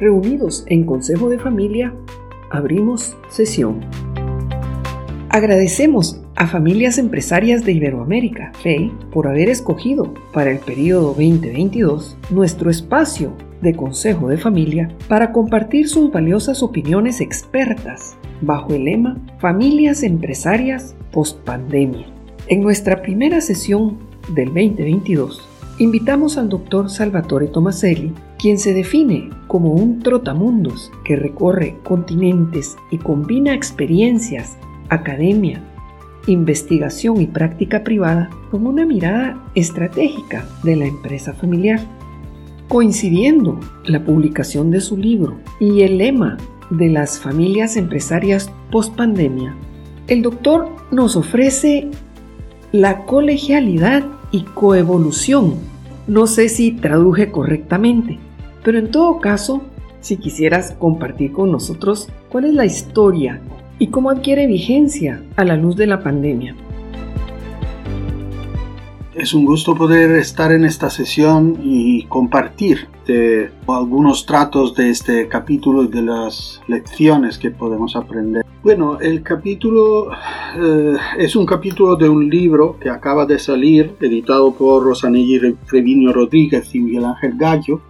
reunidos en Consejo de Familia, abrimos sesión. Agradecemos a Familias Empresarias de Iberoamérica, FEI, por haber escogido para el periodo 2022 nuestro espacio de Consejo de Familia para compartir sus valiosas opiniones expertas bajo el lema Familias Empresarias Post-Pandemia. En nuestra primera sesión del 2022, invitamos al doctor Salvatore Tomaselli, quien se define como un trotamundos que recorre continentes y combina experiencias, academia, investigación y práctica privada con una mirada estratégica de la empresa familiar. Coincidiendo la publicación de su libro y el lema de las familias empresarias post-pandemia, el doctor nos ofrece la colegialidad y coevolución. No sé si traduje correctamente, pero en todo caso, si quisieras compartir con nosotros cuál es la historia y cómo adquiere vigencia a la luz de la pandemia. Es un gusto poder estar en esta sesión y compartir de algunos tratos de este capítulo y de las lecciones que podemos aprender. Bueno, el capítulo eh, es un capítulo de un libro que acaba de salir, editado por Rosanelli Treviño Rodríguez y Miguel Ángel Gallo,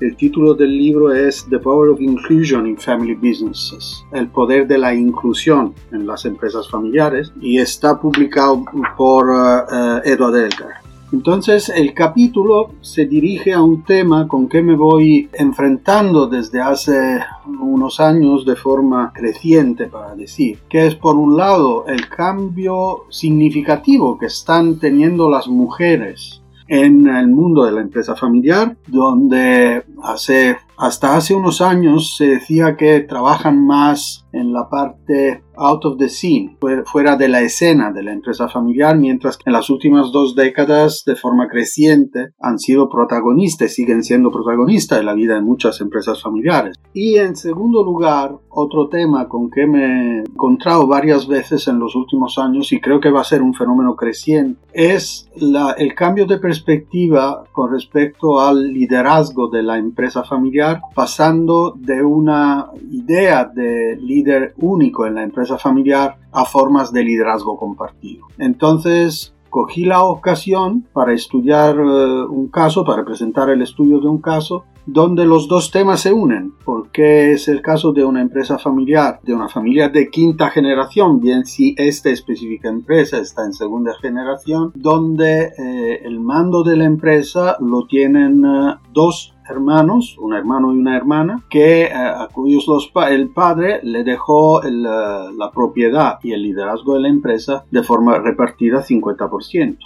el título del libro es The Power of Inclusion in Family Businesses, el poder de la inclusión en las empresas familiares, y está publicado por uh, Edward Elgar. Entonces el capítulo se dirige a un tema con que me voy enfrentando desde hace unos años de forma creciente, para decir, que es por un lado el cambio significativo que están teniendo las mujeres en el mundo de la empresa familiar, donde hace, hasta hace unos años se decía que trabajan más en la parte out of the scene, fuera de la escena de la empresa familiar, mientras que en las últimas dos décadas, de forma creciente, han sido protagonistas, siguen siendo protagonistas de la vida de muchas empresas familiares. Y en segundo lugar, otro tema con que me he encontrado varias veces en los últimos años y creo que va a ser un fenómeno creciente, es la, el cambio de perspectiva con respecto al liderazgo de la empresa familiar, pasando de una idea de líder único en la empresa familiar a formas de liderazgo compartido. Entonces, cogí la ocasión para estudiar eh, un caso, para presentar el estudio de un caso, donde los dos temas se unen, porque es el caso de una empresa familiar, de una familia de quinta generación, bien si esta específica empresa está en segunda generación, donde eh, el mando de la empresa lo tienen eh, dos hermanos, un hermano y una hermana, que eh, a cuyos los el padre le dejó la propiedad y el liderazgo de la empresa de forma repartida 50%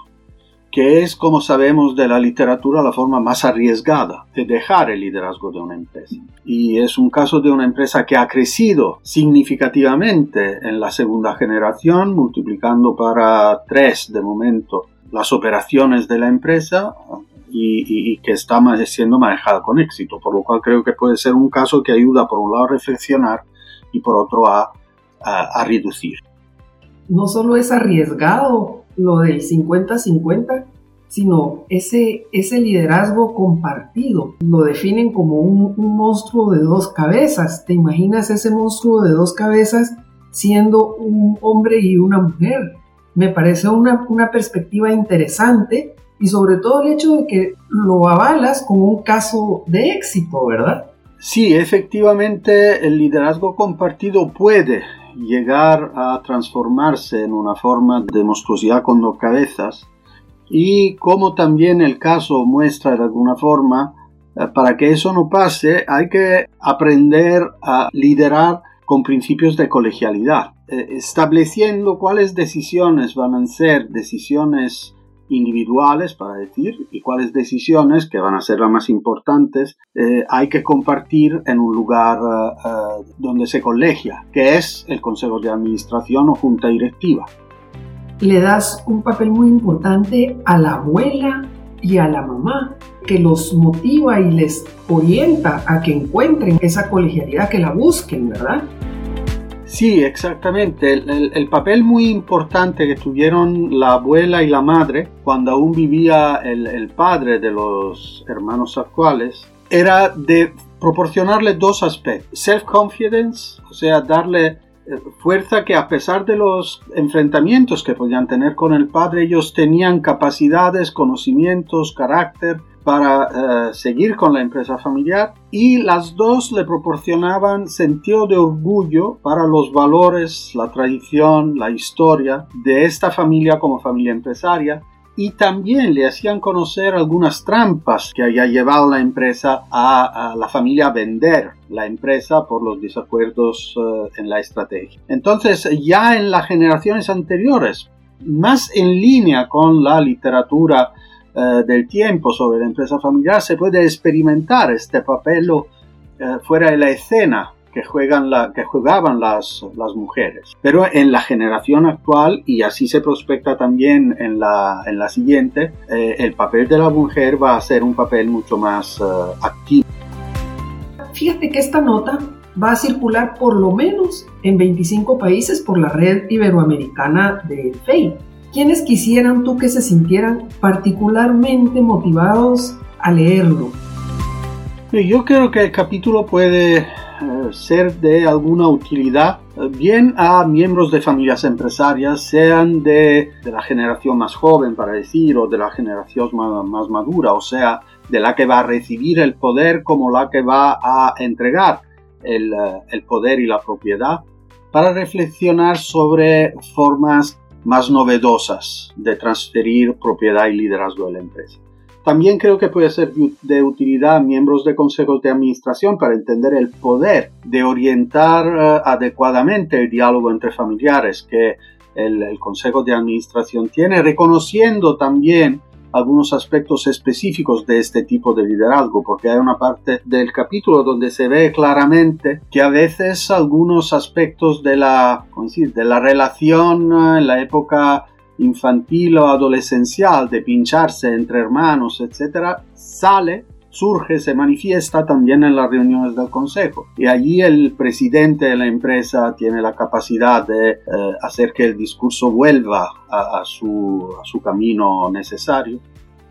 que es, como sabemos de la literatura, la forma más arriesgada de dejar el liderazgo de una empresa. Y es un caso de una empresa que ha crecido significativamente en la segunda generación, multiplicando para tres de momento las operaciones de la empresa, y, que está siendo manejada con éxito, por lo cual creo que puede ser un caso que ayuda por un lado a reflexionar y por otro a, a, reducir. No solo es arriesgado lo del 50-50, sino ese, ese liderazgo compartido. Lo definen como un, monstruo de dos cabezas. ¿Te imaginas ese monstruo de dos cabezas siendo un hombre y una mujer? Me parece una, una perspectiva interesante y sobre todo el hecho de que lo avalas como un caso de éxito, ¿verdad? Sí, efectivamente el liderazgo compartido puede llegar a transformarse en una forma de monstruosidad con dos cabezas y como también el caso muestra de alguna forma, eh, para que eso no pase hay que aprender a liderar con principios de colegialidad, eh, estableciendo cuáles decisiones van a ser decisiones individuales, para decir, y cuáles decisiones, que van a ser las más importantes, eh, hay que compartir en un lugar eh, eh, donde se colegia, que es el Consejo de Administración o Junta Directiva. Le das un papel muy importante a la abuela y a la mamá, que los motiva y les orienta a que encuentren esa colegialidad, que la busquen, ¿verdad? Sí, exactamente. El, papel muy importante que tuvieron la abuela y la madre cuando aún vivía el, padre de los hermanos actuales era de proporcionarle dos aspectos. Self-confidence, o sea, darle eh, fuerza que a pesar de los enfrentamientos que podían tener con el padre, ellos tenían capacidades, conocimientos, carácter para eh, seguir con la empresa familiar y las dos le proporcionaban sentido de orgullo para los valores, la tradición, la historia de esta familia como familia empresaria y también le hacían conocer algunas trampas que había llevado la empresa a, la familia a vender la empresa por los desacuerdos eh, en la estrategia. Entonces, ya en las generaciones anteriores, más en línea con la literatura eh, del tiempo sobre la empresa familiar, se puede experimentar este papel eh, fuera de la escena que, juegan la, que jugaban las, las, mujeres. Pero en la generación actual, y así se prospecta también en la, en la siguiente, eh, el papel de la mujer va a ser un papel mucho más uh, activo. Fíjate que esta nota va a circular por lo menos en 25 países por la red iberoamericana de FEI. ¿Quiénes quisieran tú que se sintieran particularmente motivados a leerlo? Yo creo que el capítulo puede eh, ser de alguna utilidad eh, bien a miembros de familias empresarias, sean de, la generación más joven, para decir, o de la generación más, madura, o sea, de la que va a recibir el poder como la que va a entregar el, eh, el poder y la propiedad, para reflexionar sobre formas más novedosas de transferir propiedad y liderazgo de la empresa. También creo que puede ser de utilidad a miembros de consejos de administración para entender el poder de orientar eh, adecuadamente el diálogo entre familiares que el, el, consejo de administración tiene, reconociendo también algunos aspectos específicos de este tipo de liderazgo, porque hay una parte del capítulo donde se ve claramente que a veces algunos aspectos de la, decir? de la relación eh, en la época infantil o adolescencial de pincharse entre hermanos, etc., sale, surge, se manifiesta también en las reuniones del consejo. Y allí el presidente de la empresa tiene la capacidad de eh, hacer que el discurso vuelva a, su, a su camino necesario.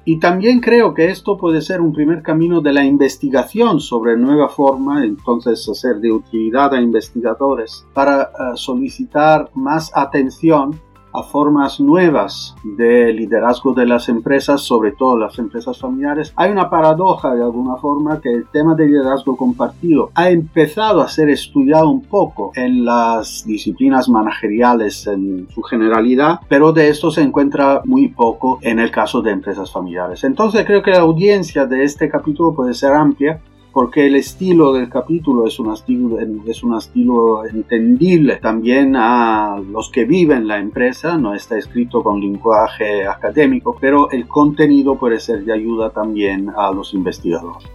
Y también creo que esto puede ser un primer camino de la investigación sobre nueva forma, entonces ser de utilidad a investigadores para eh, solicitar más atención a formas nuevas de liderazgo de las empresas, sobre todo las empresas familiares, hay una paradoja de alguna forma que el tema de liderazgo compartido ha empezado a ser estudiado un poco en las disciplinas manageriales en su generalidad, pero de esto se encuentra muy poco en el caso de empresas familiares. Entonces creo que la audiencia de este capítulo puede ser amplia porque el estilo del capítulo es un estilo, es un estilo entendible. También a los que viven la empresa, no está escrito con lenguaje académico, pero el contenido puede ser de ayuda también a los investigadores.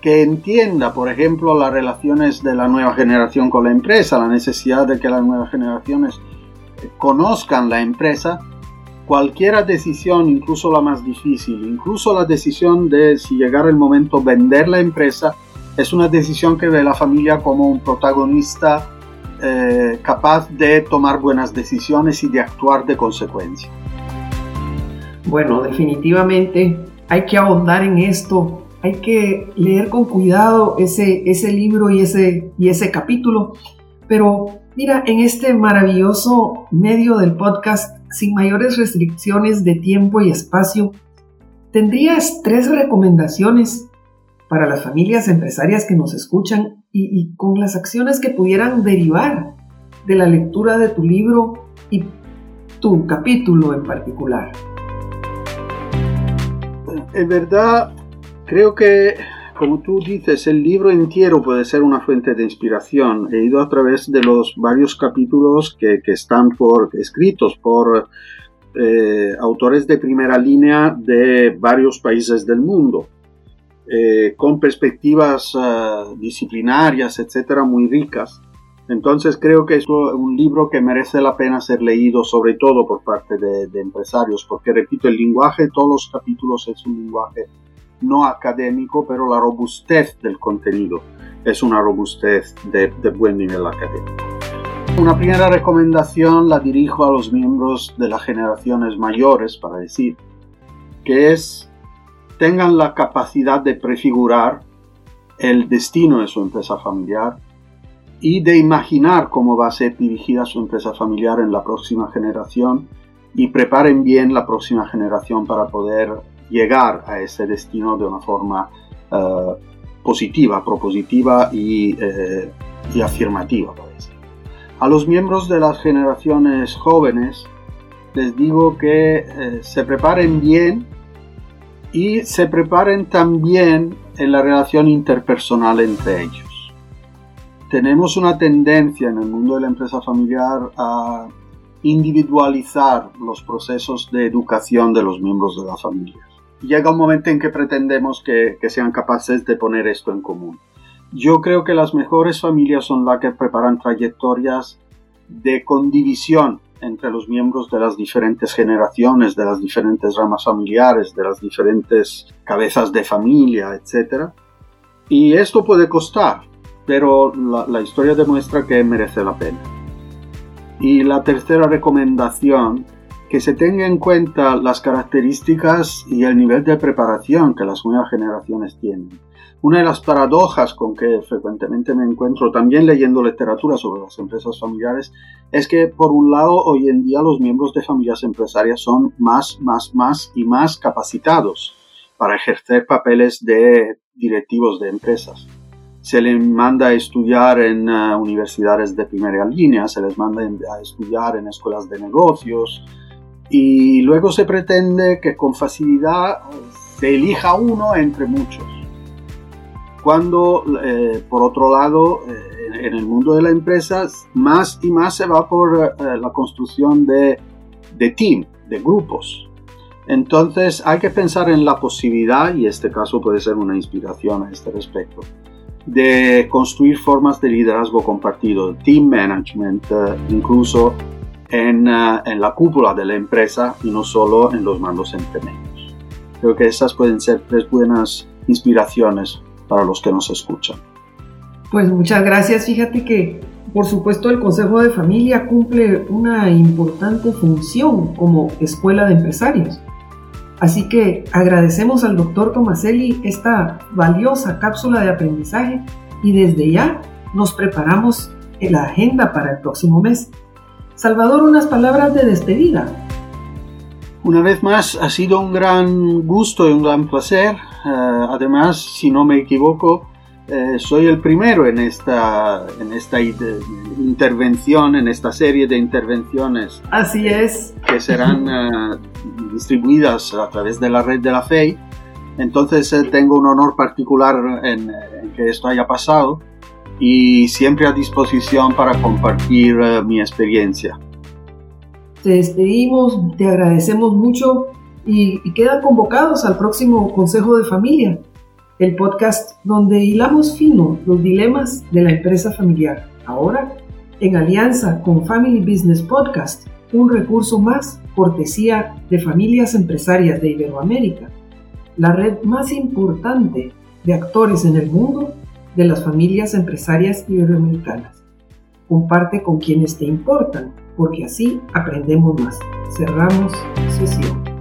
Que entienda, por ejemplo, las relaciones de la nueva generación con la empresa, la necesidad de que las nuevas generaciones conozcan la empresa, cualquier decisión, incluso la más difícil, incluso la decisión de si llegara el momento vender la empresa, es una decisión que ve la familia como un protagonista eh, capaz de tomar buenas decisiones y de actuar de consecuencia. Bueno, definitivamente hay que ahondar en esto, hay que leer con cuidado ese, ese libro y ese, y ese capítulo, pero mira, en este maravilloso medio del podcast sin mayores restricciones de tiempo y espacio, ¿tendrías tres recomendaciones para las familias empresarias que nos escuchan y, con las acciones que pudieran derivar de la lectura de tu libro y tu capítulo en particular? En verdad, creo que como tú dices, el libro entero puede ser una fuente de inspiración. He ido a través de los varios capítulos que, están por, escritos por eh, autores de primera línea de varios países del mundo, eh, con perspectivas eh, disciplinarias, etcétera, muy ricas. Entonces creo que es un libro que merece la pena ser leído, sobre todo por parte de, de empresarios, porque repito, el lenguaje todos los capítulos es un lenguaje no académico, pero la robustez del contenido es una robustez de, buen nivel académico. Una primera recomendación la dirijo a los miembros de las generaciones mayores para decir que es tengan la capacidad de prefigurar el destino de su empresa familiar y de imaginar cómo va a ser dirigida su empresa familiar en la próxima generación y preparen bien la próxima generación para poder llegar a ese destino de una forma eh, positiva, propositiva y, eh, y afirmativa. A los miembros de las generaciones jóvenes les digo que eh, se preparen bien y se preparen también en la relación interpersonal entre ellos tenemos una tendencia en el mundo de la empresa familiar a individualizar los procesos de educación de los miembros de la familia. Llega un momento en que pretendemos que, sean capaces de poner esto en común. Yo creo que las mejores familias son las que preparan trayectorias de condivisión entre los miembros de las diferentes generaciones, de las diferentes ramas familiares, de las diferentes cabezas de familia, etc. Y esto puede costar, pero la, historia demuestra que merece la pena. Y la tercera recomendación, que se tenga en cuenta las características y el nivel de preparación que las nuevas generaciones tienen. Una de las paradojas con que frecuentemente me encuentro también leyendo literatura sobre las empresas familiares es que por un lado hoy en día los miembros de familias empresarias son más, más, más y más capacitados para ejercer papeles de directivos de empresas se les manda a estudiar en eh, universidades de primera línea, se les manda a estudiar en escuelas de negocios y luego se pretende que con facilidad se elija uno entre muchos. Cuando, eh, por otro lado, eh, en el mundo de la empresa, más y más se va por la construcción de, de team, de grupos. Entonces hay que pensar en la posibilidad, y este caso puede ser una inspiración a este respecto, de construir formas de liderazgo compartido, team management, eh, incluso en, eh, en, la cúpula de la empresa y no solo en los mandos intermedios. Creo que esas pueden ser tres buenas inspiraciones para los que nos escuchan. Pues muchas gracias. Fíjate que, por supuesto, el Consejo de Familia cumple una importante función como escuela de empresarios Así que agradecemos al doctor Tomaselli esta valiosa cápsula de aprendizaje y desde ya nos preparamos la agenda para el próximo mes. Salvador, unas palabras de despedida. Una vez más, ha sido un gran gusto y un gran placer. Eh, además, si no me equivoco, eh, soy el primero en esta, en esta intervención, en esta serie de intervenciones. Así es. Que serán eh, distribuidas a través de la red de la FEI. Entonces eh, tengo un honor particular en, que esto haya pasado y siempre a disposición para compartir mi experiencia. Te despedimos, te agradecemos mucho y, y quedan convocados al próximo Consejo de Familia el podcast donde hilamos fino los dilemas de la empresa familiar. Ahora, en alianza con Family Business Podcast, un recurso más cortesía de familias empresarias de Iberoamérica, la red más importante de actores en el mundo de las familias empresarias iberoamericanas. Comparte con quienes te importan, porque así aprendemos más. Cerramos sesión.